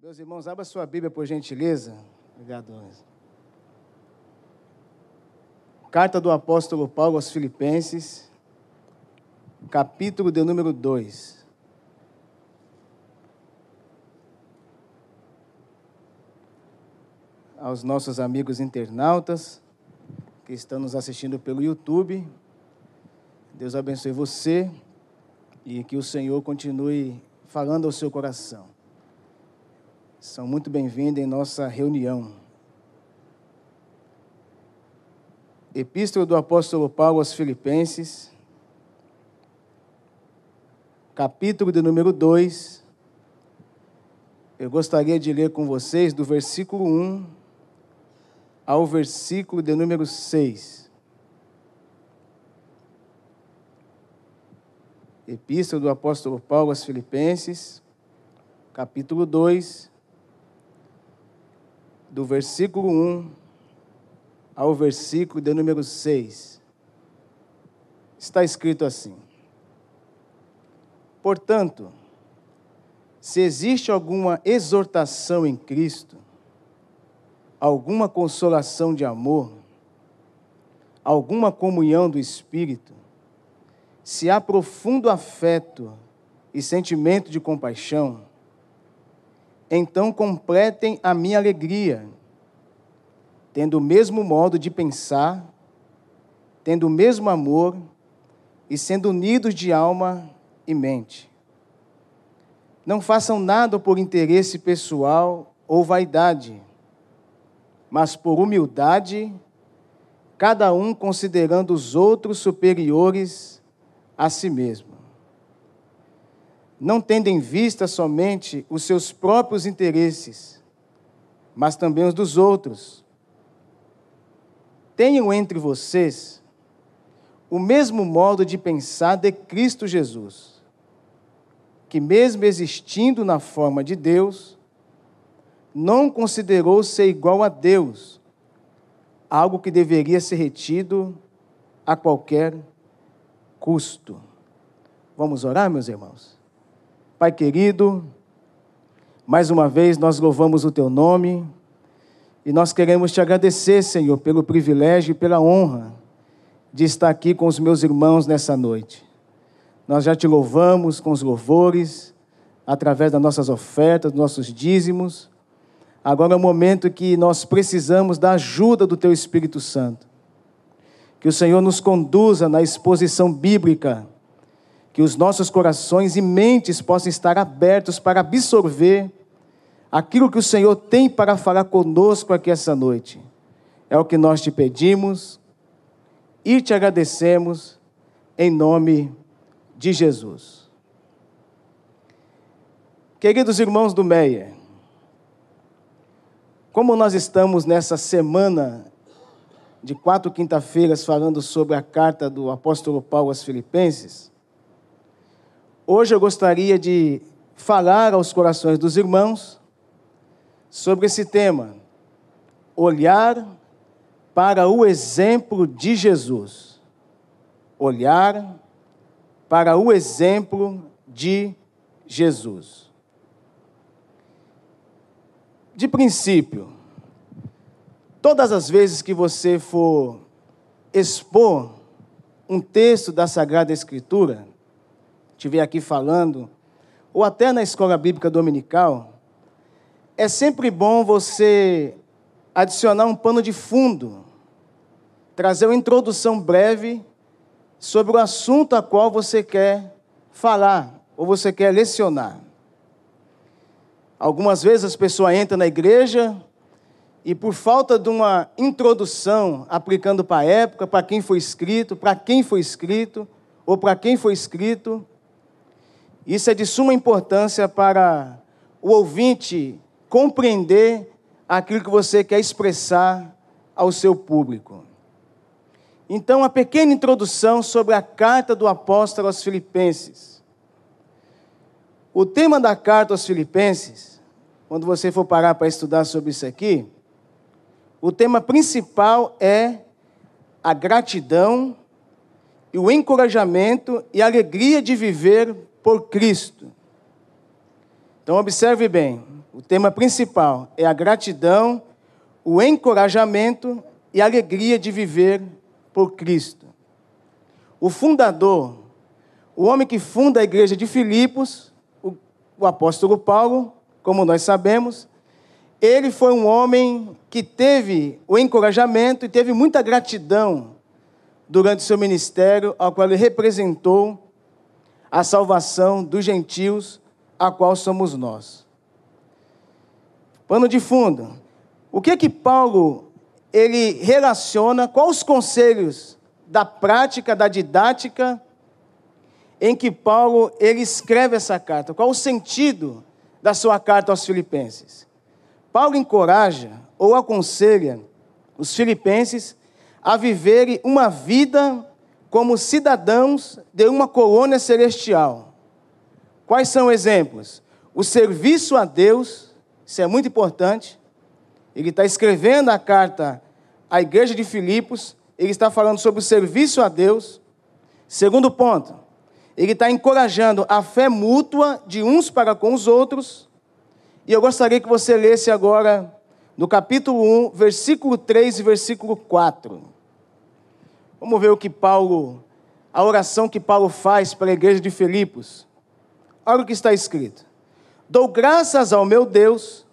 Meus irmãos, abra sua Bíblia por gentileza. Obrigado. Carta do apóstolo Paulo aos Filipenses, capítulo de número 2. Aos nossos amigos internautas que estão nos assistindo pelo YouTube, Deus abençoe você e que o Senhor continue falando ao seu coração. São muito bem-vindos em nossa reunião. Epístola do apóstolo Paulo aos Filipenses, capítulo de número 2. Eu gostaria de ler com vocês do versículo 1 ao versículo de número 6. Epístola do apóstolo Paulo aos Filipenses, capítulo 2, do versículo 1 ao versículo de número 6. Está escrito assim: Portanto, se existe alguma exortação em Cristo, alguma consolação de amor, alguma comunhão do Espírito, se há profundo afeto e sentimento de compaixão, então completem a minha alegria, tendo o mesmo modo de pensar, tendo o mesmo amor e sendo unidos de alma e mente. Não façam nada por interesse pessoal ou vaidade, mas por humildade, cada um considerando os outros superiores a si mesmo não tendo em vista somente os seus próprios interesses, mas também os dos outros. Tenham entre vocês o mesmo modo de pensar de Cristo Jesus, que, mesmo existindo na forma de Deus, não considerou ser igual a Deus, algo que deveria ser retido a qualquer custo. Vamos orar, meus irmãos? Pai querido, mais uma vez nós louvamos o teu nome e nós queremos te agradecer, Senhor, pelo privilégio e pela honra de estar aqui com os meus irmãos nessa noite. Nós já te louvamos com os louvores, através das nossas ofertas, dos nossos dízimos. Agora é o momento que nós precisamos da ajuda do Teu Espírito Santo. Que o Senhor nos conduza na exposição bíblica que os nossos corações e mentes possam estar abertos para absorver aquilo que o Senhor tem para falar conosco aqui essa noite. É o que nós te pedimos e te agradecemos em nome de Jesus. Queridos irmãos do Meia, como nós estamos nessa semana de quatro quinta-feiras falando sobre a carta do apóstolo Paulo aos Filipenses, Hoje eu gostaria de falar aos corações dos irmãos sobre esse tema: olhar para o exemplo de Jesus. Olhar para o exemplo de Jesus. De princípio, todas as vezes que você for expor um texto da Sagrada Escritura, estiver aqui falando, ou até na escola bíblica dominical, é sempre bom você adicionar um pano de fundo, trazer uma introdução breve sobre o assunto a qual você quer falar ou você quer lecionar. Algumas vezes as pessoas entram na igreja e por falta de uma introdução aplicando para a época, para quem foi escrito, para quem foi escrito ou para quem foi escrito, isso é de suma importância para o ouvinte compreender aquilo que você quer expressar ao seu público. Então, a pequena introdução sobre a carta do apóstolo aos Filipenses. O tema da carta aos Filipenses, quando você for parar para estudar sobre isso aqui, o tema principal é a gratidão e o encorajamento e a alegria de viver por Cristo. Então, observe bem: O tema principal é a gratidão, o encorajamento e a alegria de viver por Cristo. O fundador, o homem que funda a igreja de Filipos, o, o apóstolo Paulo, como nós sabemos, ele foi um homem que teve o encorajamento e teve muita gratidão durante seu ministério, ao qual ele representou a salvação dos gentios, a qual somos nós. Pano de fundo. O que que Paulo ele relaciona, quais os conselhos da prática, da didática em que Paulo ele escreve essa carta? Qual o sentido da sua carta aos filipenses? Paulo encoraja ou aconselha os filipenses a viverem uma vida como cidadãos de uma colônia celestial. Quais são exemplos? O serviço a Deus, isso é muito importante. Ele está escrevendo a carta à igreja de Filipos, ele está falando sobre o serviço a Deus. Segundo ponto, ele está encorajando a fé mútua de uns para com os outros. E eu gostaria que você lesse agora no capítulo 1, versículo 3 e versículo 4. Vamos ver o que Paulo, a oração que Paulo faz para a igreja de Filipos. Olha o que está escrito: Dou graças ao meu Deus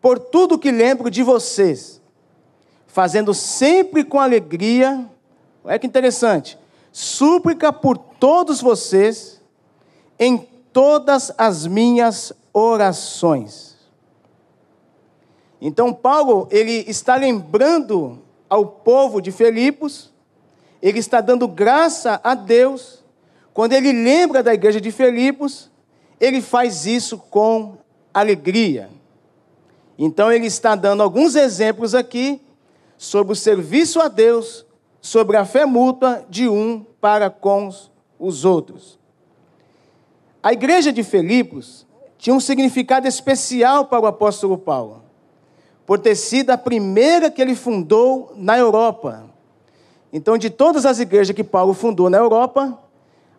por tudo que lembro de vocês, fazendo sempre com alegria, olha que interessante, súplica por todos vocês, em todas as minhas orações então Paulo, ele está lembrando ao povo de Filipos, ele está dando graça a Deus, quando ele lembra da igreja de Filipos, ele faz isso com alegria. Então ele está dando alguns exemplos aqui sobre o serviço a Deus, sobre a fé mútua de um para com os outros. A igreja de Filipos tinha um significado especial para o apóstolo Paulo por ter sido a primeira que ele fundou na Europa. Então, de todas as igrejas que Paulo fundou na Europa,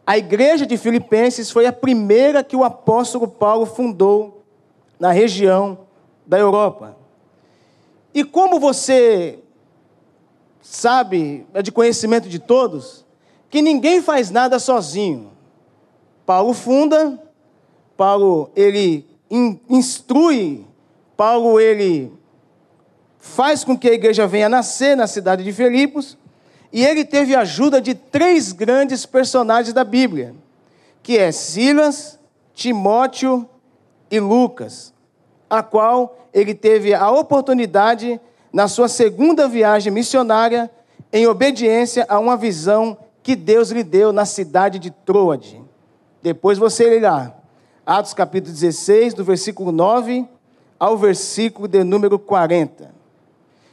a igreja de Filipenses foi a primeira que o apóstolo Paulo fundou na região da Europa. E como você sabe, é de conhecimento de todos, que ninguém faz nada sozinho. Paulo funda, Paulo ele instrui, Paulo ele faz com que a igreja venha nascer na cidade de Filipos, e ele teve a ajuda de três grandes personagens da Bíblia, que é Silas, Timóteo e Lucas, a qual ele teve a oportunidade na sua segunda viagem missionária em obediência a uma visão que Deus lhe deu na cidade de Troade. Depois você lê lá, Atos capítulo 16, do versículo 9 ao versículo de número 40.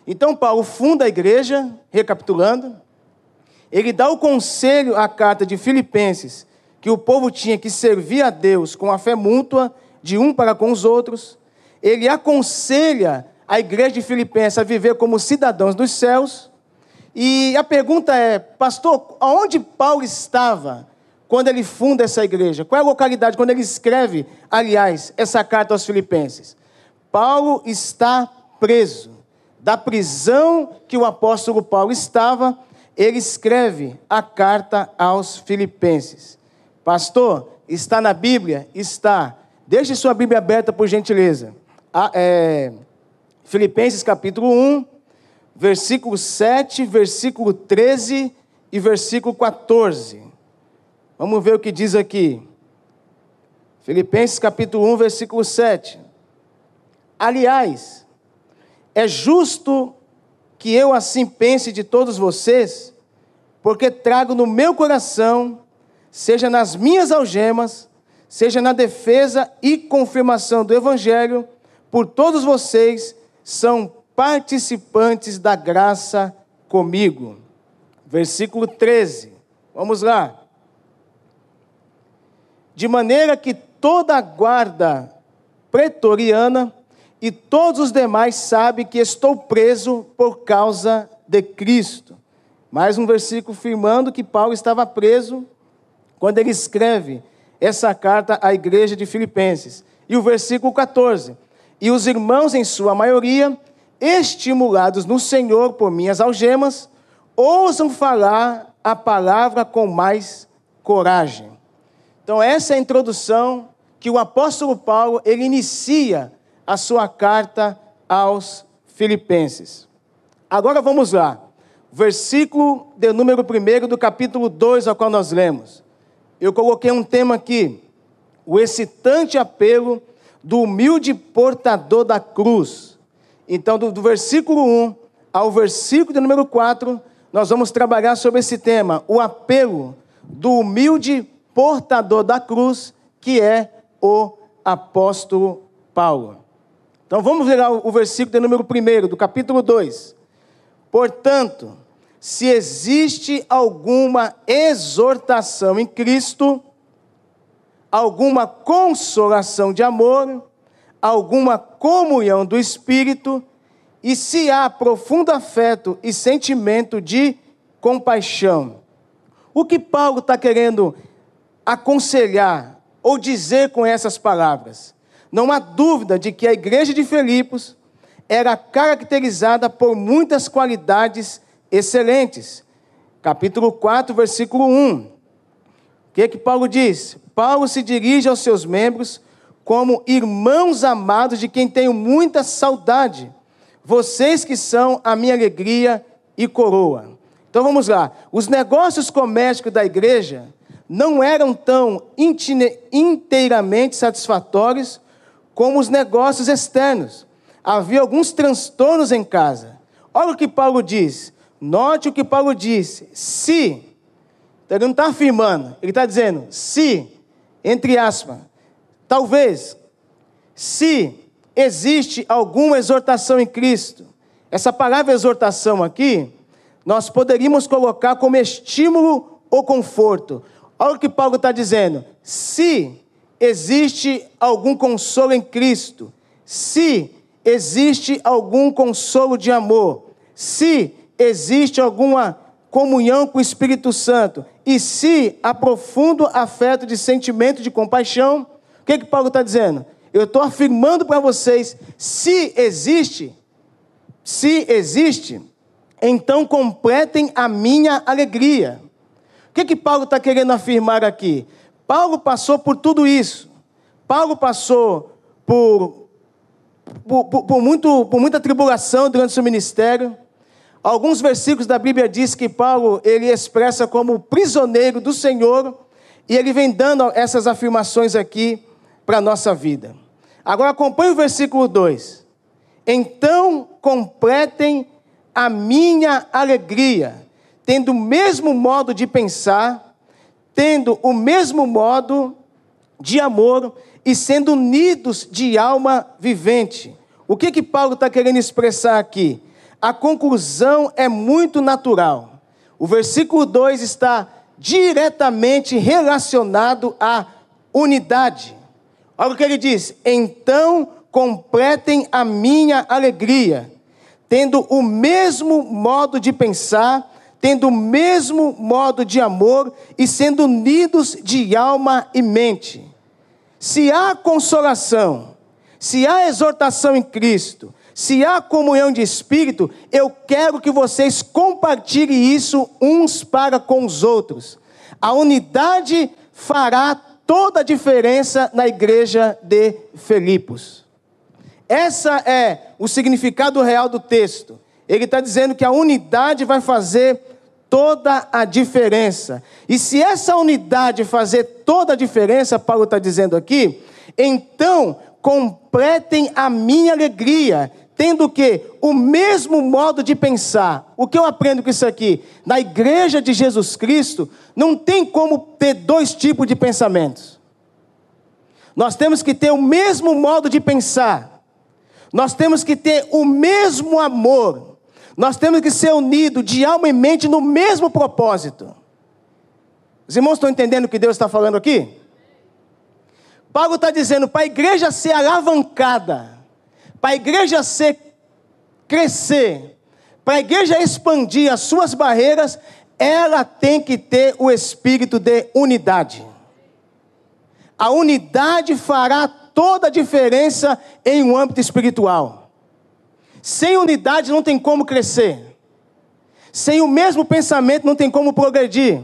Então, Paulo funda a igreja, recapitulando, ele dá o conselho à carta de Filipenses, que o povo tinha que servir a Deus com a fé mútua, de um para com os outros. Ele aconselha a igreja de Filipenses a viver como cidadãos dos céus. E a pergunta é, pastor, aonde Paulo estava quando ele funda essa igreja? Qual é a localidade quando ele escreve, aliás, essa carta aos Filipenses? Paulo está preso da prisão que o apóstolo Paulo estava, ele escreve a carta aos Filipenses. Pastor, está na Bíblia? Está. Deixe sua Bíblia aberta, por gentileza. A, é, Filipenses capítulo 1, versículo 7, versículo 13 e versículo 14. Vamos ver o que diz aqui. Filipenses capítulo 1, versículo 7. Aliás, é justo que eu assim pense de todos vocês, porque trago no meu coração, seja nas minhas algemas, seja na defesa e confirmação do Evangelho, por todos vocês são participantes da graça comigo. Versículo 13. Vamos lá. De maneira que toda a guarda pretoriana e todos os demais sabem que estou preso por causa de Cristo. Mais um versículo afirmando que Paulo estava preso quando ele escreve essa carta à igreja de Filipenses. E o versículo 14: e os irmãos, em sua maioria, estimulados no Senhor por minhas algemas, ousam falar a palavra com mais coragem. Então, essa é a introdução que o apóstolo Paulo ele inicia a sua carta aos Filipenses. Agora vamos lá. Versículo de número 1 do capítulo 2 ao qual nós lemos. Eu coloquei um tema aqui: o excitante apelo do humilde portador da cruz. Então, do, do versículo 1 ao versículo de número 4, nós vamos trabalhar sobre esse tema, o apelo do humilde portador da cruz, que é o apóstolo Paulo. Então vamos ver o versículo de número 1 do capítulo 2. Portanto, se existe alguma exortação em Cristo, alguma consolação de amor, alguma comunhão do Espírito, e se há profundo afeto e sentimento de compaixão. O que Paulo está querendo aconselhar ou dizer com essas palavras? Não há dúvida de que a igreja de Filipos era caracterizada por muitas qualidades excelentes. Capítulo 4, versículo 1. O que, que Paulo diz? Paulo se dirige aos seus membros como irmãos amados de quem tenho muita saudade vocês que são a minha alegria e coroa. Então vamos lá. Os negócios comércios da igreja não eram tão inteiramente satisfatórios como os negócios externos. Havia alguns transtornos em casa. Olha o que Paulo diz. Note o que Paulo disse. Se, então ele não está afirmando, ele está dizendo, se, entre aspas, talvez, se existe alguma exortação em Cristo. Essa palavra exortação aqui, nós poderíamos colocar como estímulo ou conforto. Olha o que Paulo está dizendo. Se existe algum consolo em Cristo, se existe algum consolo de amor, se existe alguma comunhão com o Espírito Santo, e se há profundo afeto de sentimento de compaixão, o que, que Paulo está dizendo? eu estou afirmando para vocês: se existe, se existe, então completem a minha alegria. O que, que Paulo está querendo afirmar aqui? Paulo passou por tudo isso. Paulo passou por, por, por, por, muito, por muita tribulação durante seu ministério. Alguns versículos da Bíblia diz que Paulo ele expressa como prisioneiro do Senhor e ele vem dando essas afirmações aqui para a nossa vida. Agora acompanhe o versículo 2. Então completem a minha alegria, tendo o mesmo modo de pensar, tendo o mesmo modo de amor e sendo unidos de alma vivente. O que que Paulo está querendo expressar aqui? A conclusão é muito natural. O versículo 2 está diretamente relacionado à unidade. Olha o que ele diz: então completem a minha alegria, tendo o mesmo modo de pensar, tendo o mesmo modo de amor e sendo unidos de alma e mente. Se há consolação, se há exortação em Cristo, se há comunhão de espírito, eu quero que vocês compartilhem isso uns para com os outros. A unidade fará toda a diferença na igreja de Filipos. Essa é o significado real do texto. Ele está dizendo que a unidade vai fazer toda a diferença. E se essa unidade fazer toda a diferença, Paulo está dizendo aqui, então completem a minha alegria, tendo que o mesmo modo de pensar. O que eu aprendo com isso aqui? Na igreja de Jesus Cristo, não tem como ter dois tipos de pensamentos. Nós temos que ter o mesmo modo de pensar. Nós temos que ter o mesmo amor. Nós temos que ser unidos de alma e mente no mesmo propósito. Os irmãos estão entendendo o que Deus está falando aqui? Paulo está dizendo para a igreja ser alavancada, para a igreja ser crescer, para a igreja expandir as suas barreiras, ela tem que ter o espírito de unidade. A unidade fará toda a diferença em um âmbito espiritual. Sem unidade não tem como crescer. Sem o mesmo pensamento não tem como progredir.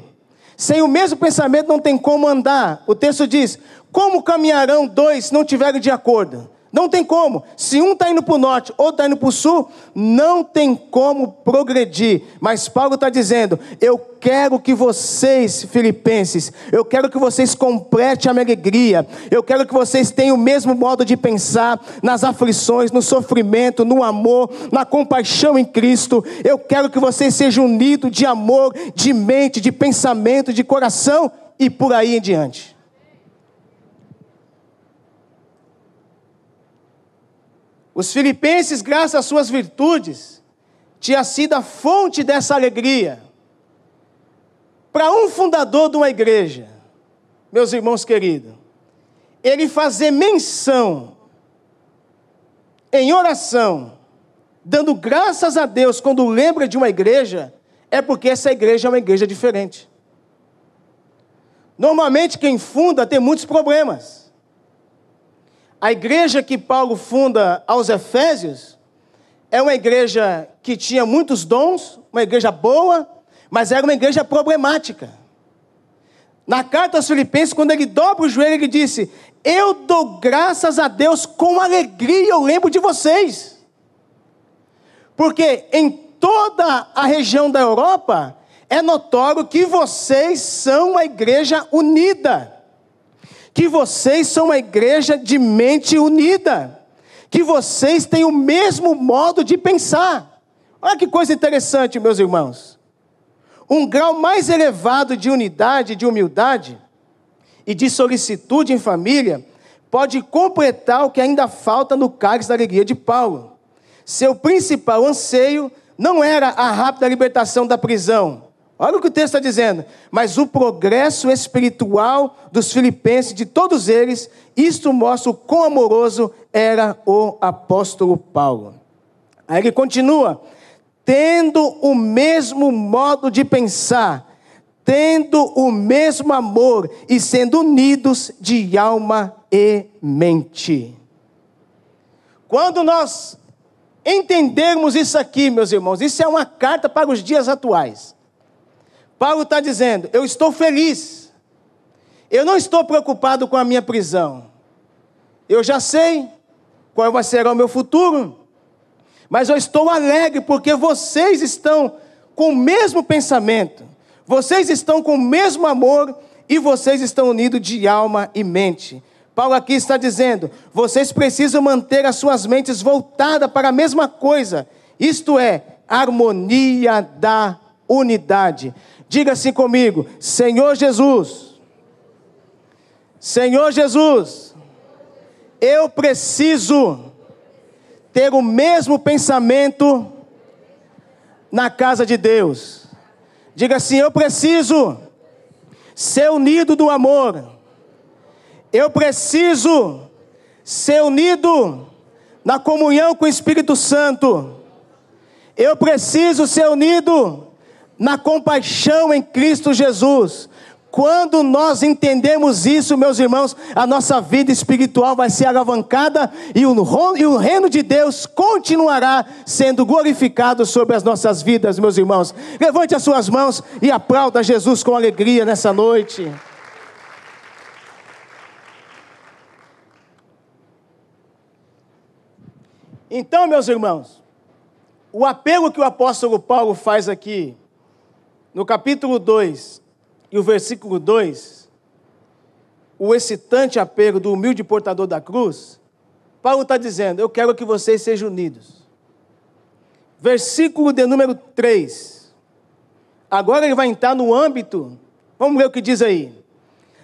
Sem o mesmo pensamento não tem como andar. O texto diz: Como caminharão dois se não tiverem de acordo? Não tem como. Se um está indo para o norte, outro está indo para o sul, não tem como progredir. Mas Paulo está dizendo: eu quero que vocês, filipenses, eu quero que vocês completem a minha alegria. Eu quero que vocês tenham o mesmo modo de pensar nas aflições, no sofrimento, no amor, na compaixão em Cristo. Eu quero que vocês sejam unidos de amor, de mente, de pensamento, de coração e por aí em diante. Os filipenses, graças às suas virtudes, tinha sido a fonte dessa alegria. Para um fundador de uma igreja, meus irmãos queridos, ele fazer menção em oração, dando graças a Deus quando lembra de uma igreja, é porque essa igreja é uma igreja diferente. Normalmente quem funda tem muitos problemas. A igreja que Paulo funda aos Efésios é uma igreja que tinha muitos dons, uma igreja boa, mas era uma igreja problemática. Na carta aos Filipenses, quando ele dobra o joelho, ele disse: Eu dou graças a Deus com alegria, eu lembro de vocês. Porque em toda a região da Europa é notório que vocês são uma igreja unida que vocês são uma igreja de mente unida, que vocês têm o mesmo modo de pensar. Olha que coisa interessante, meus irmãos. Um grau mais elevado de unidade, de humildade e de solicitude em família pode completar o que ainda falta no cálice da alegria de Paulo. Seu principal anseio não era a rápida libertação da prisão, Olha o que o texto está dizendo. Mas o progresso espiritual dos filipenses, de todos eles, isto mostra o quão amoroso era o apóstolo Paulo. Aí ele continua: tendo o mesmo modo de pensar, tendo o mesmo amor e sendo unidos de alma e mente. Quando nós entendermos isso aqui, meus irmãos, isso é uma carta para os dias atuais. Paulo está dizendo: Eu estou feliz. Eu não estou preocupado com a minha prisão. Eu já sei qual vai ser o meu futuro. Mas eu estou alegre porque vocês estão com o mesmo pensamento. Vocês estão com o mesmo amor e vocês estão unidos de alma e mente. Paulo aqui está dizendo: vocês precisam manter as suas mentes voltadas para a mesma coisa, isto é, harmonia da unidade. Diga assim comigo: Senhor Jesus, Senhor Jesus, eu preciso ter o mesmo pensamento na casa de Deus. Diga assim: eu preciso ser unido do amor. Eu preciso ser unido na comunhão com o Espírito Santo. Eu preciso ser unido na compaixão em Cristo Jesus. Quando nós entendemos isso, meus irmãos, a nossa vida espiritual vai ser alavancada e o, reino de Deus continuará sendo glorificado sobre as nossas vidas, meus irmãos. Levante as suas mãos e aplauda Jesus com alegria nessa noite. Então, meus irmãos, o apelo que o apóstolo Paulo faz aqui no capítulo 2 e o versículo 2, o excitante apego do humilde portador da cruz, Paulo está dizendo: Eu quero que vocês sejam unidos. Versículo de número 3. Agora ele vai entrar no âmbito, vamos ver o que diz aí.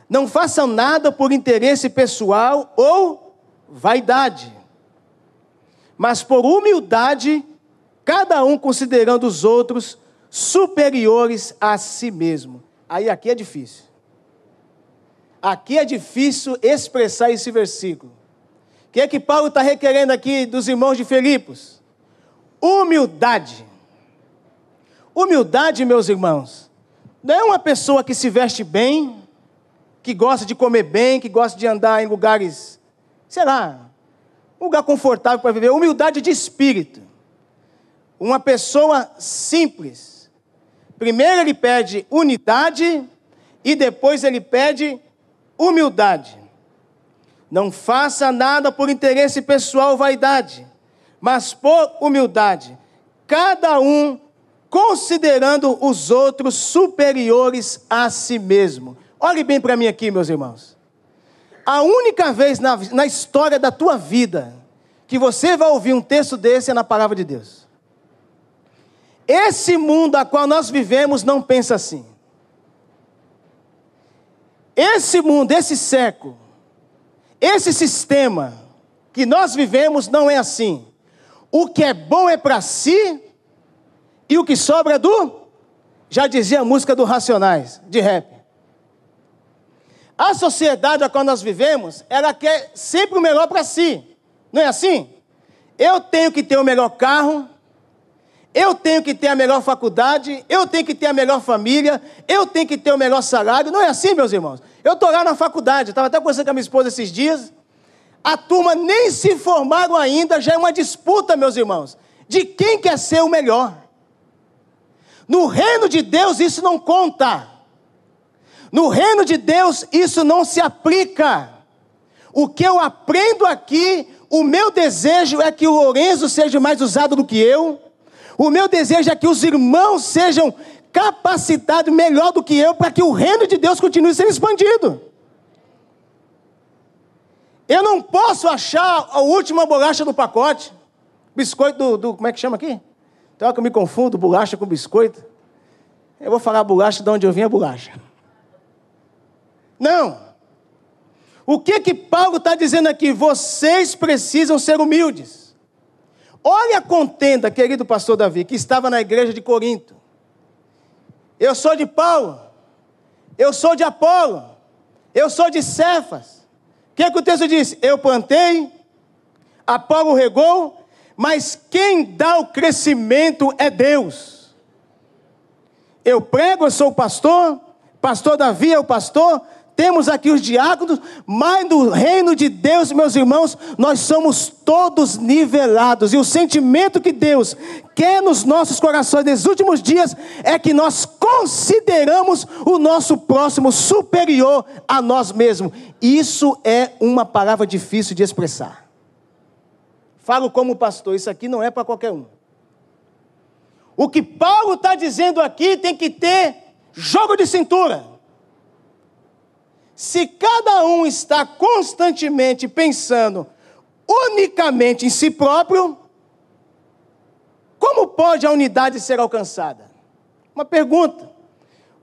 Não façam nada por interesse pessoal ou vaidade, mas por humildade, cada um considerando os outros superiores a si mesmo. Aí aqui é difícil. Aqui é difícil expressar esse versículo. O que é que Paulo está requerendo aqui dos irmãos de Filipos? Humildade. Humildade, meus irmãos, não é uma pessoa que se veste bem, que gosta de comer bem, que gosta de andar em lugares sei lá, um lugar confortável para viver, humildade de espírito. Uma pessoa simples. Primeiro ele pede unidade e depois ele pede humildade. Não faça nada por interesse pessoal ou vaidade, mas por humildade. Cada um considerando os outros superiores a si mesmo. Olhe bem para mim aqui, meus irmãos. A única vez na, na história da tua vida que você vai ouvir um texto desse é na palavra de Deus. Esse mundo a qual nós vivemos não pensa assim. Esse mundo, esse século, esse sistema que nós vivemos não é assim. O que é bom é para si e o que sobra é do. Já dizia a música do Racionais, de rap. A sociedade a qual nós vivemos, ela quer sempre o melhor para si. Não é assim? Eu tenho que ter o melhor carro, eu tenho que ter a melhor faculdade, eu tenho que ter a melhor família, eu tenho que ter o melhor salário. Não é assim, meus irmãos. Eu estou lá na faculdade, estava até conversando com a minha esposa esses dias. A turma nem se formaram ainda, já é uma disputa, meus irmãos, de quem quer ser o melhor. No reino de Deus isso não conta. No reino de Deus isso não se aplica. O que eu aprendo aqui, o meu desejo é que o Lourenço seja mais usado do que eu. O meu desejo é que os irmãos sejam capacitados melhor do que eu para que o reino de Deus continue sendo expandido. Eu não posso achar a última bolacha do pacote. Biscoito do, do como é que chama aqui? Então que eu me confundo, bolacha com biscoito. Eu vou falar bolacha de onde eu vim a bolacha. Não. O que que Paulo está dizendo aqui? Vocês precisam ser humildes. Olha a contenda, querido pastor Davi, que estava na igreja de Corinto. Eu sou de Paulo. Eu sou de Apolo. Eu sou de Cefas. O que, que o texto diz? Eu plantei, Apolo regou, mas quem dá o crescimento é Deus. Eu prego, eu sou o pastor, pastor Davi é o pastor, temos aqui os diáconos, mas no reino de Deus, meus irmãos, nós somos todos nivelados. E o sentimento que Deus quer nos nossos corações nesses últimos dias é que nós consideramos o nosso próximo superior a nós mesmos. Isso é uma palavra difícil de expressar. Falo como pastor, isso aqui não é para qualquer um. O que Paulo está dizendo aqui tem que ter jogo de cintura. Se cada um está constantemente pensando unicamente em si próprio, como pode a unidade ser alcançada? Uma pergunta.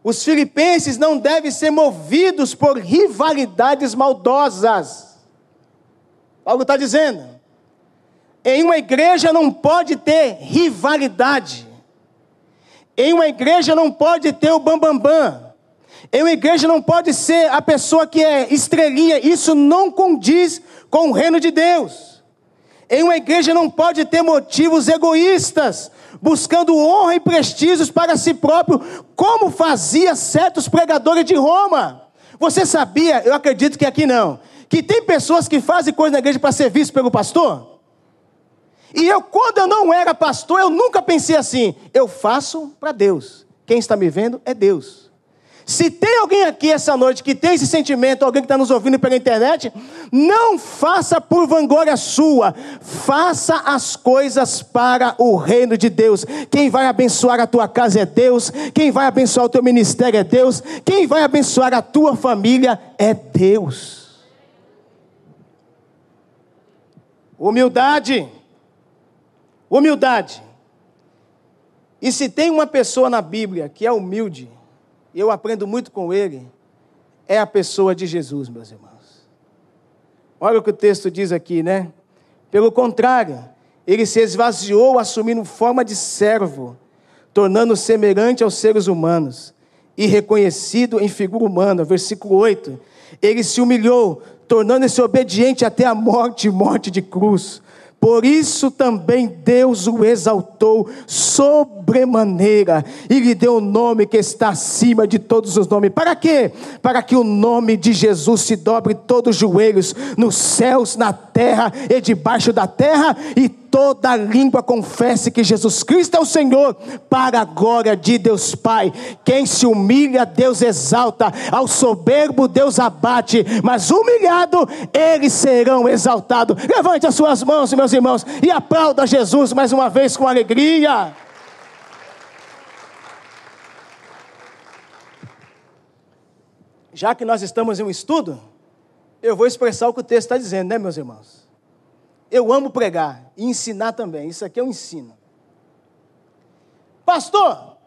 Os filipenses não devem ser movidos por rivalidades maldosas. Paulo está dizendo: em uma igreja não pode ter rivalidade. Em uma igreja não pode ter o bambambam. Bam, bam. Em uma igreja não pode ser a pessoa que é estrelinha. Isso não condiz com o reino de Deus. Em uma igreja não pode ter motivos egoístas, buscando honra e prestígios para si próprio, como fazia certos pregadores de Roma. Você sabia, eu acredito que aqui não, que tem pessoas que fazem coisa na igreja para ser visto pelo pastor? E eu, quando eu não era pastor, eu nunca pensei assim: eu faço para Deus. Quem está me vendo é Deus. Se tem alguém aqui essa noite que tem esse sentimento, alguém que está nos ouvindo pela internet, não faça por vanglória sua, faça as coisas para o reino de Deus. Quem vai abençoar a tua casa é Deus, quem vai abençoar o teu ministério é Deus, quem vai abençoar a tua família é Deus. Humildade. Humildade. E se tem uma pessoa na Bíblia que é humilde, e eu aprendo muito com ele, é a pessoa de Jesus, meus irmãos. Olha o que o texto diz aqui, né? Pelo contrário, ele se esvaziou assumindo forma de servo, tornando-se semelhante aos seres humanos e reconhecido em figura humana. Versículo 8. Ele se humilhou, tornando-se obediente até a morte morte de cruz Por isso também Deus o exaltou sobremaneira e lhe deu o nome que está acima de todos os nomes. Para quê? Para que o nome de Jesus se dobre todos os joelhos, nos céus, na terra e debaixo da terra, e toda língua confesse que Jesus Cristo é o Senhor, para a glória de Deus Pai. Quem se humilha, Deus exalta, ao soberbo, Deus abate, mas humilhado, eles serão exaltados. Levante as suas mãos, meus irmãos, e aplauda Jesus mais uma vez com alegria. Já que nós estamos em um estudo, eu vou expressar o que o texto está dizendo, né, meus irmãos? Eu amo pregar e ensinar também. Isso aqui um ensino. Pastor,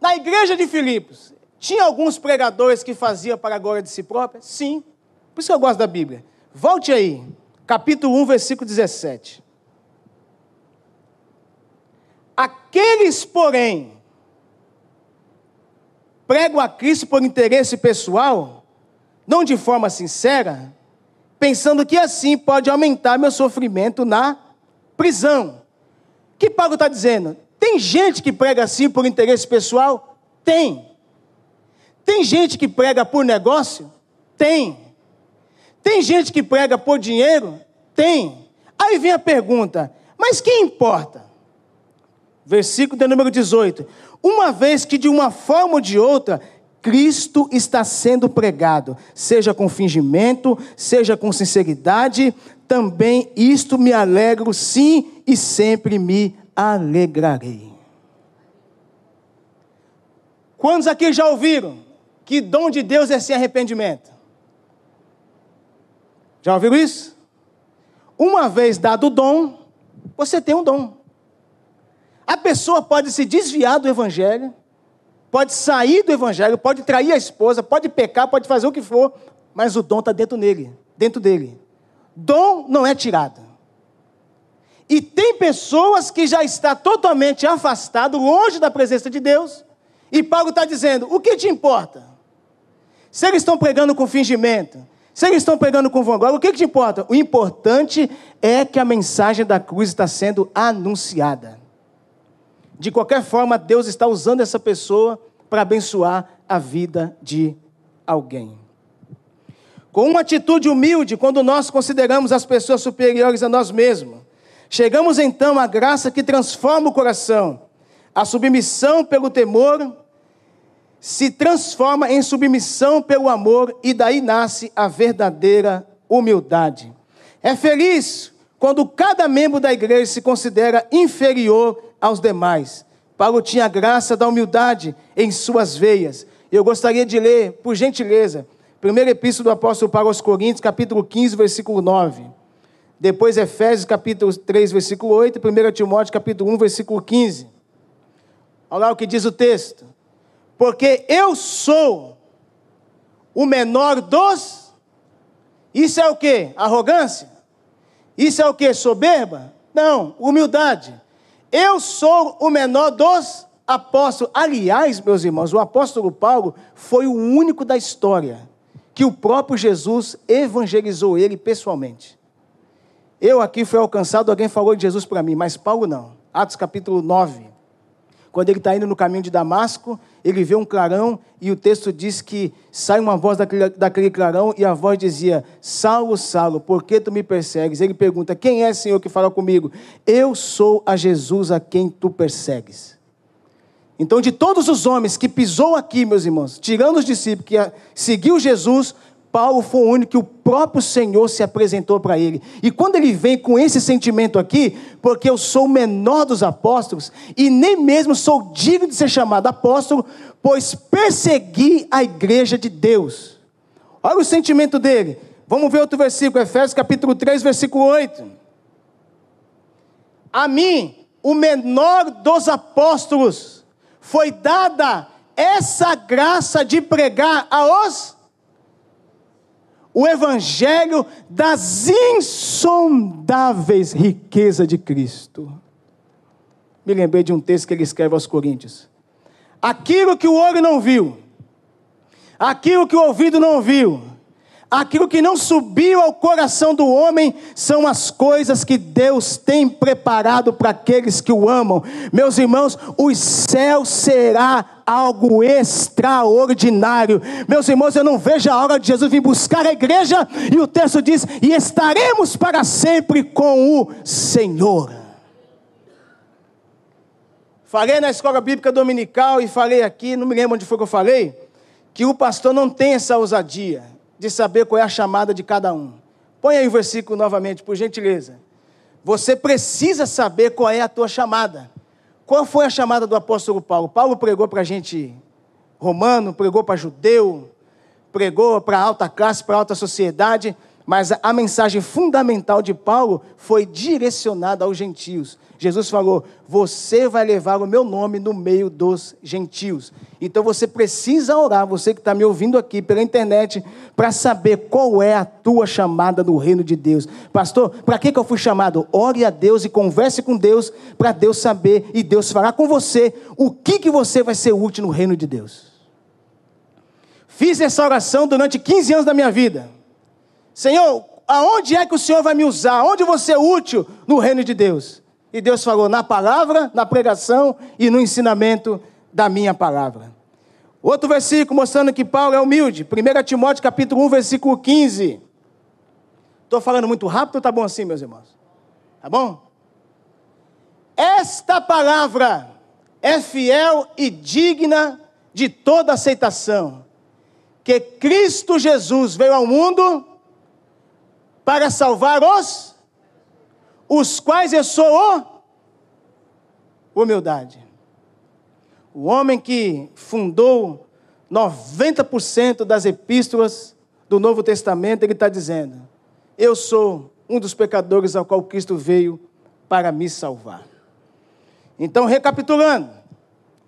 na igreja de Filipos, tinha alguns pregadores que faziam para a glória de si própria? Sim. Por isso que eu gosto da Bíblia. Volte aí, capítulo 1, versículo 17. Aqueles, porém, pregam a Cristo por interesse pessoal, não de forma sincera, pensando que assim pode aumentar meu sofrimento na prisão. O que Paulo está dizendo? Tem gente que prega assim por interesse pessoal? Tem. Tem gente que prega por negócio? Tem. Tem gente que prega por dinheiro? Tem. Aí vem a pergunta: mas quem importa? Versículo de número 18. Uma vez que de uma forma ou de outra Cristo está sendo pregado, seja com fingimento, seja com sinceridade, também isto me alegro, sim, e sempre me alegrarei. Quantos aqui já ouviram que dom de Deus é sem arrependimento? Já ouviram isso? Uma vez dado o dom, você tem um dom. A pessoa pode se desviar do evangelho, pode sair do evangelho, pode trair a esposa, pode pecar, pode fazer o que for, mas o dom está dentro dele, dentro dele. Dom não é tirado. E tem pessoas que já está totalmente afastado, longe da presença de Deus, e Paulo está dizendo: o que te importa? Se eles estão pregando com fingimento, se eles estão pregando com vanglória, o que, que te importa? O importante é que a mensagem da cruz está sendo anunciada. De qualquer forma, Deus está usando essa pessoa para abençoar a vida de alguém. Com uma atitude humilde, quando nós consideramos as pessoas superiores a nós mesmos, chegamos então à graça que transforma o coração. A submissão pelo temor se transforma em submissão pelo amor e daí nasce a verdadeira humildade. É feliz quando cada membro da igreja se considera inferior aos demais. Paulo tinha a graça da humildade em suas veias. Eu gostaria de ler, por gentileza, primeiro epístolo do apóstolo Paulo aos Coríntios, capítulo 15, versículo 9. Depois Efésios, capítulo 3, versículo 8. E 1 Timóteo, capítulo 1, versículo 15. Olha lá o que diz o texto. Porque eu sou o menor dos. Isso é o que? Arrogância? Isso é o que? Soberba? Não, humildade. Eu sou o menor dos apóstolos. Aliás, meus irmãos, o apóstolo Paulo foi o único da história que o próprio Jesus evangelizou ele pessoalmente. Eu aqui fui alcançado, alguém falou de Jesus para mim, mas Paulo não. Atos capítulo 9. Quando ele está indo no caminho de Damasco, ele vê um clarão e o texto diz que sai uma voz daquele, daquele clarão e a voz dizia: Saulo, Saulo, por que tu me persegues? Ele pergunta: Quem é, Senhor, que fala comigo? Eu sou a Jesus a quem tu persegues. Então, de todos os homens que pisou aqui, meus irmãos, tirando os discípulos que seguiu Jesus, Paulo foi o único que o próprio Senhor se apresentou para ele. E quando ele vem com esse sentimento aqui, porque eu sou o menor dos apóstolos, e nem mesmo sou digno de ser chamado apóstolo, pois persegui a igreja de Deus. Olha o sentimento dele. Vamos ver outro versículo, Efésios capítulo 3, versículo 8. A mim, o menor dos apóstolos, foi dada essa graça de pregar aos o evangelho das insondáveis riquezas de Cristo. Me lembrei de um texto que ele escreve aos Coríntios. Aquilo que o olho não viu, aquilo que o ouvido não viu, Aquilo que não subiu ao coração do homem são as coisas que Deus tem preparado para aqueles que o amam. Meus irmãos, o céu será algo extraordinário. Meus irmãos, eu não vejo a hora de Jesus vir buscar a igreja, e o texto diz: e estaremos para sempre com o Senhor. Falei na escola bíblica dominical e falei aqui, não me lembro onde foi que eu falei, que o pastor não tem essa ousadia de saber qual é a chamada de cada um. Põe aí o versículo novamente, por gentileza. Você precisa saber qual é a tua chamada. Qual foi a chamada do apóstolo Paulo? Paulo pregou para gente romano, pregou para judeu, pregou para alta classe, para alta sociedade, mas a mensagem fundamental de Paulo foi direcionada aos gentios. Jesus falou: Você vai levar o meu nome no meio dos gentios. Então você precisa orar, você que está me ouvindo aqui pela internet, para saber qual é a tua chamada do reino de Deus. Pastor, para que, que eu fui chamado? Ore a Deus e converse com Deus, para Deus saber e Deus fará com você o que, que você vai ser útil no reino de Deus. Fiz essa oração durante 15 anos da minha vida. Senhor, aonde é que o Senhor vai me usar? Onde você é útil no reino de Deus? E Deus falou na palavra, na pregação e no ensinamento da minha palavra. Outro versículo mostrando que Paulo é humilde. 1 Timóteo capítulo 1, versículo 15. Estou falando muito rápido ou está bom assim, meus irmãos? Tá bom? Esta palavra é fiel e digna de toda aceitação. Que Cristo Jesus veio ao mundo para salvar os os quais eu sou o humildade. O homem que fundou 90% das epístolas do Novo Testamento, ele está dizendo: Eu sou um dos pecadores ao qual Cristo veio para me salvar. Então, recapitulando,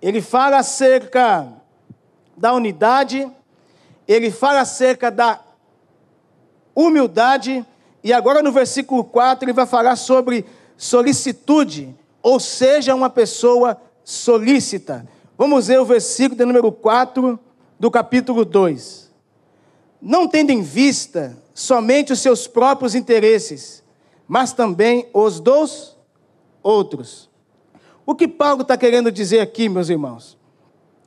ele fala acerca da unidade, ele fala acerca da humildade e agora no versículo 4 ele vai falar sobre solicitude, ou seja, uma pessoa solícita. Vamos ver o versículo de número 4 do capítulo 2. Não tendo em vista somente os seus próprios interesses, mas também os dos outros. O que Paulo está querendo dizer aqui, meus irmãos?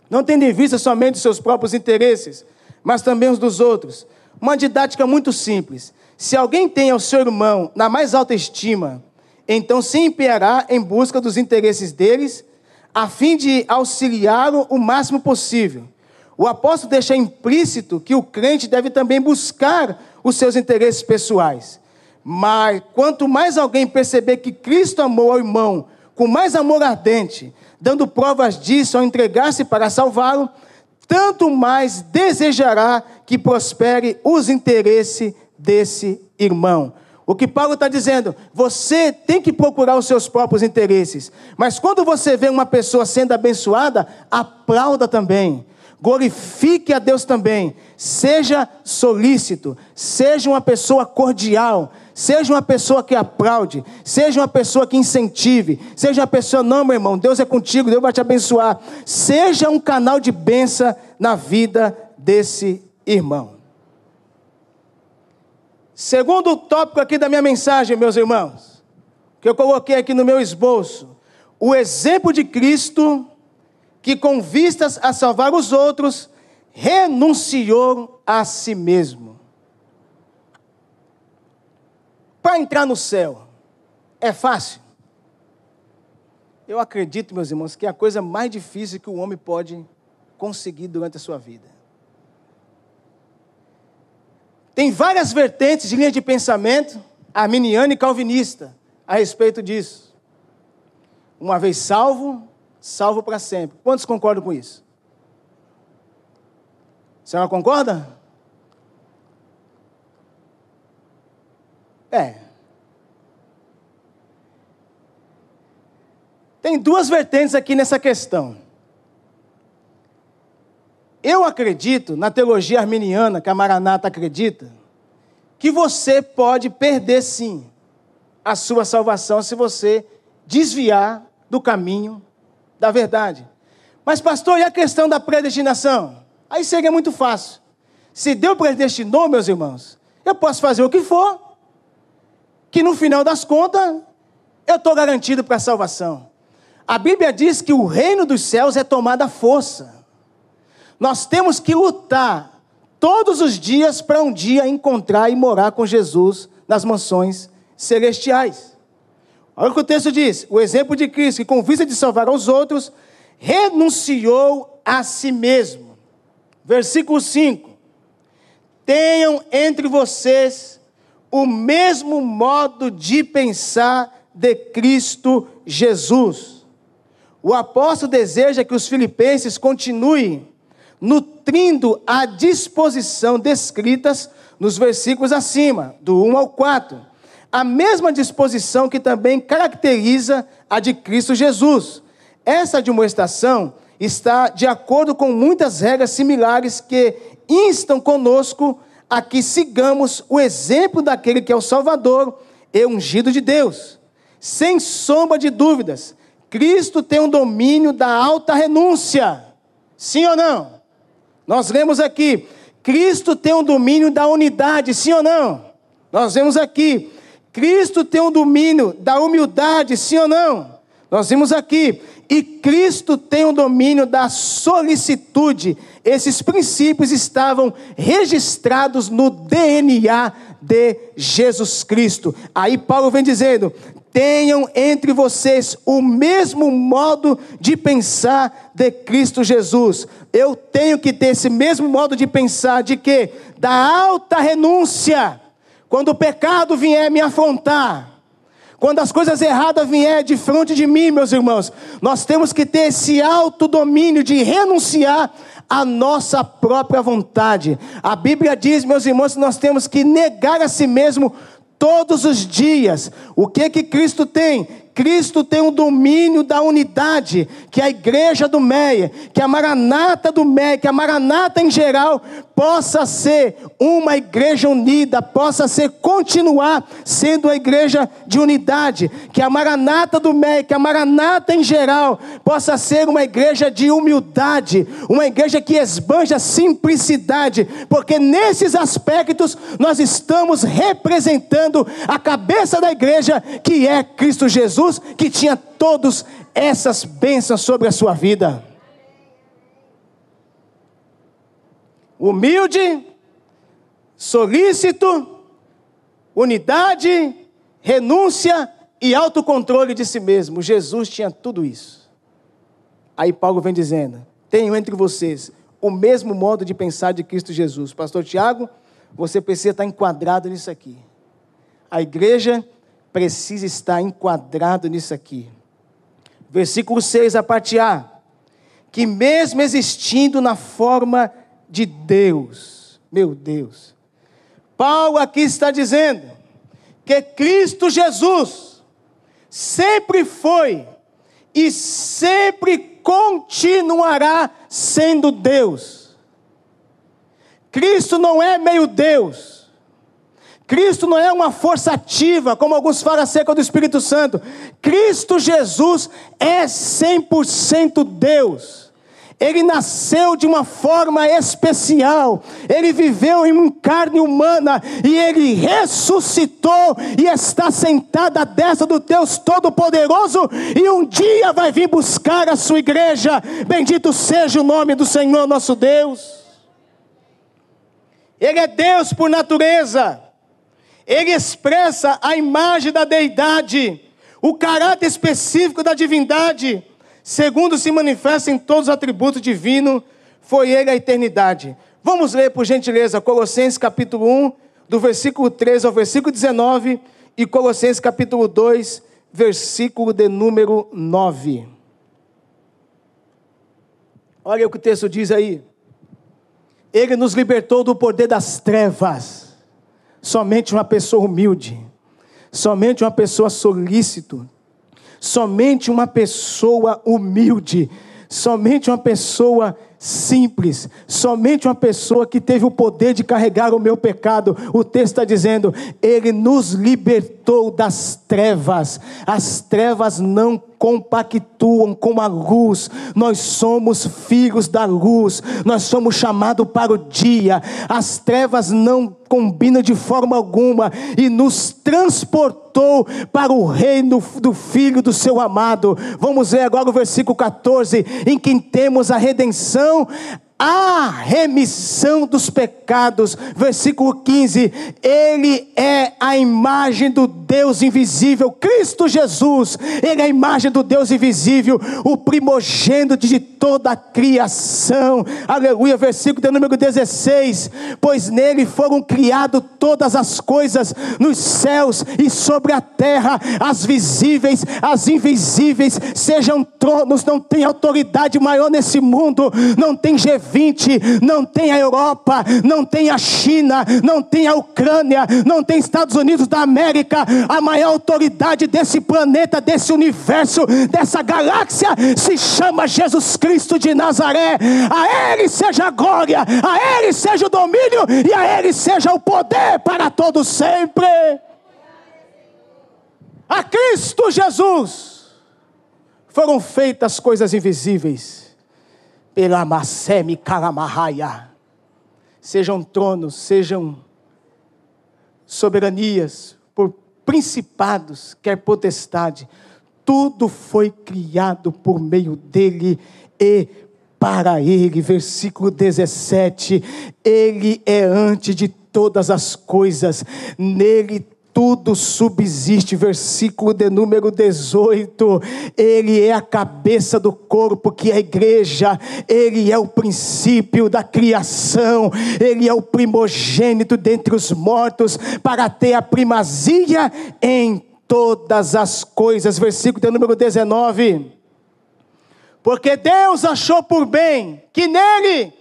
Não tendo em vista somente os seus próprios interesses, mas também os dos outros. Uma didática muito simples. Se alguém tem ao seu irmão na mais alta estima, então se empenhará em busca dos interesses deles, a fim de auxiliá-lo o máximo possível. O apóstolo deixa implícito que o crente deve também buscar os seus interesses pessoais. Mas quanto mais alguém perceber que Cristo amou ao irmão com mais amor ardente, dando provas disso ao entregar-se para salvá-lo, tanto mais desejará que prospere os interesses desse irmão. O que Paulo está dizendo, você tem que procurar os seus próprios interesses, mas quando você vê uma pessoa sendo abençoada, aplauda também, glorifique a Deus também, seja solícito, seja uma pessoa cordial, seja uma pessoa que aplaude, seja uma pessoa que incentive, seja uma pessoa, não, meu irmão, Deus é contigo, Deus vai te abençoar, seja um canal de bênção na vida desse irmão. Segundo tópico aqui da minha mensagem, meus irmãos, que eu coloquei aqui no meu esboço, o exemplo de Cristo que com vistas a salvar os outros, renunciou a si mesmo. Para entrar no céu, é fácil? Eu acredito, meus irmãos, que é a coisa mais difícil que o homem pode conseguir durante a sua vida. Tem várias vertentes de linha de pensamento, arminiana e calvinista, a respeito disso. Uma vez salvo, salvo para sempre. Quantos concordam com isso? A senhora concorda? É. Tem duas vertentes aqui nessa questão. Eu acredito, na teologia arminiana, que a Maranata acredita, que você pode perder sim a sua salvação se você desviar do caminho da verdade. Mas, pastor, e a questão da predestinação? Aí seria muito fácil. Se Deus predestinou, meus irmãos, eu posso fazer o que for, que no final das contas, eu estou garantido para a salvação. A Bíblia diz que o reino dos céus é tomado à força. Nós temos que lutar todos os dias para um dia encontrar e morar com Jesus nas mansões celestiais. Olha o que o texto diz: o exemplo de Cristo, que com vista de salvar aos outros, renunciou a si mesmo. Versículo 5: Tenham entre vocês o mesmo modo de pensar de Cristo Jesus. O apóstolo deseja que os filipenses continuem nutrindo a disposição descritas nos versículos acima, do 1 ao 4. A mesma disposição que também caracteriza a de Cristo Jesus. Essa demonstração está de acordo com muitas regras similares que instam conosco a que sigamos o exemplo daquele que é o Salvador e ungido de Deus. Sem sombra de dúvidas, Cristo tem um domínio da alta renúncia. Sim ou não? Nós lemos aqui, Cristo tem um domínio da unidade, sim ou não? Nós vemos aqui, Cristo tem um domínio da humildade, sim ou não? Nós vimos aqui, e Cristo tem um domínio da solicitude. Esses princípios estavam registrados no DNA de Jesus Cristo. Aí Paulo vem dizendo: tenham entre vocês o mesmo modo de pensar de Cristo Jesus. Eu tenho que ter esse mesmo modo de pensar de que da alta renúncia, quando o pecado vier me afrontar, quando as coisas erradas vier de frente de mim, meus irmãos, nós temos que ter esse alto domínio de renunciar à nossa própria vontade. A Bíblia diz, meus irmãos, que nós temos que negar a si mesmo todos os dias. O que que Cristo tem? Cristo tem o domínio da unidade, que a igreja do Meia, que a Maranata do Meia, que a Maranata em geral possa ser uma igreja unida, possa ser continuar sendo a igreja de unidade, que a Maranata do Meia, que a Maranata em geral possa ser uma igreja de humildade, uma igreja que esbanja simplicidade, porque nesses aspectos nós estamos representando a cabeça da igreja, que é Cristo Jesus Jesus que tinha todas essas bênçãos sobre a sua vida. Humilde, solícito, unidade, renúncia e autocontrole de si mesmo. Jesus tinha tudo isso. Aí Paulo vem dizendo: tenho entre vocês o mesmo modo de pensar de Cristo Jesus. Pastor Tiago, você precisa estar enquadrado nisso aqui. A igreja precisa estar enquadrado nisso aqui. Versículo 6, a parte A. Que mesmo existindo na forma de Deus, meu Deus, Paulo aqui está dizendo que Cristo Jesus sempre foi e sempre continuará sendo Deus. Cristo não é meio Deus. Cristo não é uma força ativa, como alguns falam acerca do Espírito Santo. Cristo Jesus é 100% Deus. Ele nasceu de uma forma especial, ele viveu em carne humana e ele ressuscitou e está sentado à destra do Deus Todo-Poderoso e um dia vai vir buscar a sua igreja. Bendito seja o nome do Senhor nosso Deus. Ele é Deus por natureza ele expressa a imagem da deidade, o caráter específico da divindade, segundo se manifesta em todos os atributos divinos, foi ele a eternidade. Vamos ler, por gentileza, Colossenses capítulo 1, do versículo 13 ao versículo 19, e Colossenses capítulo 2, versículo de número 9. Olha o que o texto diz aí. Ele nos libertou do poder das trevas Somente uma pessoa humilde, somente uma pessoa solícito, somente uma pessoa humilde, somente uma pessoa simples, somente uma pessoa que teve o poder de carregar o meu pecado. O texto está dizendo: Ele nos libertou das trevas, as trevas não compactuam com a luz. Nós somos filhos da luz, nós somos chamados para o dia. As trevas não combinam de forma alguma e nos transportou para o reino do Filho do seu amado. Vamos ver agora o versículo 14, em que temos a redenção, a remissão dos pecados. Versículo 15: Ele é a imagem do Deus invisível, Cristo Jesus, Ele é a imagem do Deus invisível, o primogênito de toda a criação. Aleluia. Versículo de número 16: Pois nele foram criadas todas as coisas nos céus e sobre a terra, as visíveis, as invisíveis, sejam tronos, não tem autoridade maior nesse mundo, não tem GV 20, não tem a Europa, não tem a China, não tem a Ucrânia, não tem Estados Unidos da América, a maior autoridade desse planeta, desse universo, dessa galáxia se chama Jesus Cristo de Nazaré. A Ele seja a glória, a Ele seja o domínio e a Ele seja o poder para todos sempre. A Cristo Jesus foram feitas coisas invisíveis pela Masemi Kalamahaya. Sejam tronos, sejam soberanias, por principados, quer potestade, tudo foi criado por meio dele e para ele. Versículo 17: Ele é antes de todas as coisas, nele tudo subsiste. Versículo de número 18. Ele é a cabeça do corpo, que é a igreja. Ele é o princípio da criação. Ele é o primogênito dentre os mortos, para ter a primazia em todas as coisas. Versículo de número 19. Porque Deus achou por bem que nele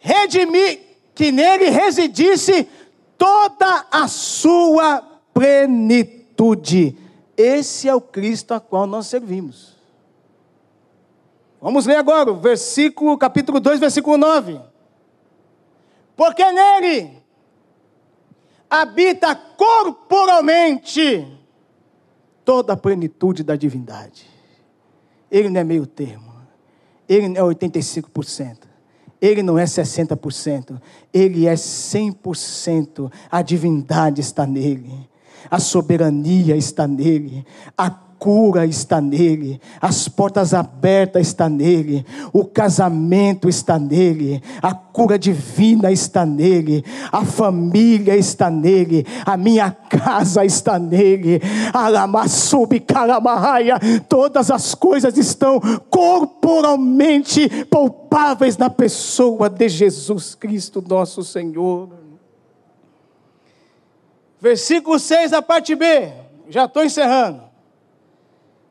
redimir, que nele residisse toda a sua plenitude. Esse é o Cristo a qual nós servimos. Vamos ler agora versículo, capítulo 2, versículo 9. Porque nele habita corporalmente toda a plenitude da divindade. Ele não é meio termo. Ele não é 85%. Ele não é 60%. Ele é 100%. A divindade está nele a soberania está nele, a cura está nele, as portas abertas está nele, o casamento está nele, a cura divina está nele, a família está nele, a minha casa está nele, todas as coisas estão corporalmente palpáveis na pessoa de Jesus Cristo, nosso Senhor. Versículo 6, a parte B. Já estou encerrando.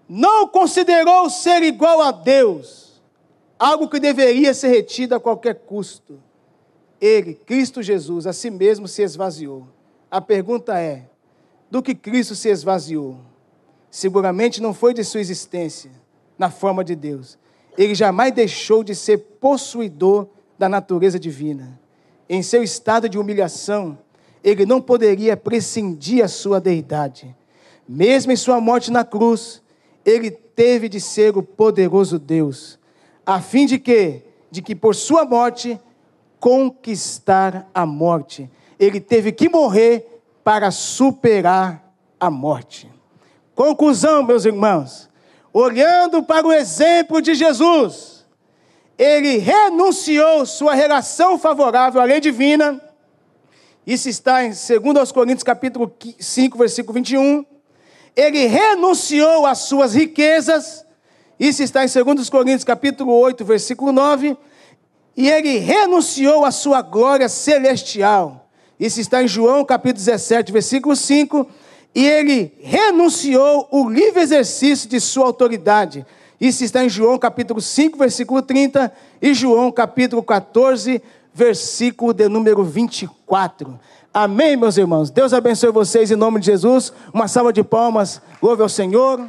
Não considerou ser igual a Deus, algo que deveria ser retido a qualquer custo. Ele, Cristo Jesus, a si mesmo se esvaziou. A pergunta é: do que Cristo se esvaziou? Seguramente não foi de sua existência na forma de Deus. Ele jamais deixou de ser possuidor da natureza divina. Em seu estado de humilhação, ele não poderia prescindir a sua deidade. Mesmo em sua morte na cruz, ele teve de ser o poderoso Deus, a fim de que, de que por sua morte conquistar a morte. Ele teve que morrer para superar a morte. Conclusão, meus irmãos, olhando para o exemplo de Jesus, ele renunciou sua relação favorável à lei divina isso está em 2 Coríntios capítulo 5, versículo 21. Ele renunciou às suas riquezas. Isso está em 2 Coríntios capítulo 8, versículo 9. E ele renunciou à sua glória celestial. Isso está em João capítulo 17, versículo 5. E ele renunciou o livre exercício de sua autoridade. Isso está em João capítulo 5, versículo 30 e João capítulo 14, versículo de número 24. Amém, meus irmãos. Deus abençoe vocês em nome de Jesus. Uma salva de palmas. Louve ao Senhor.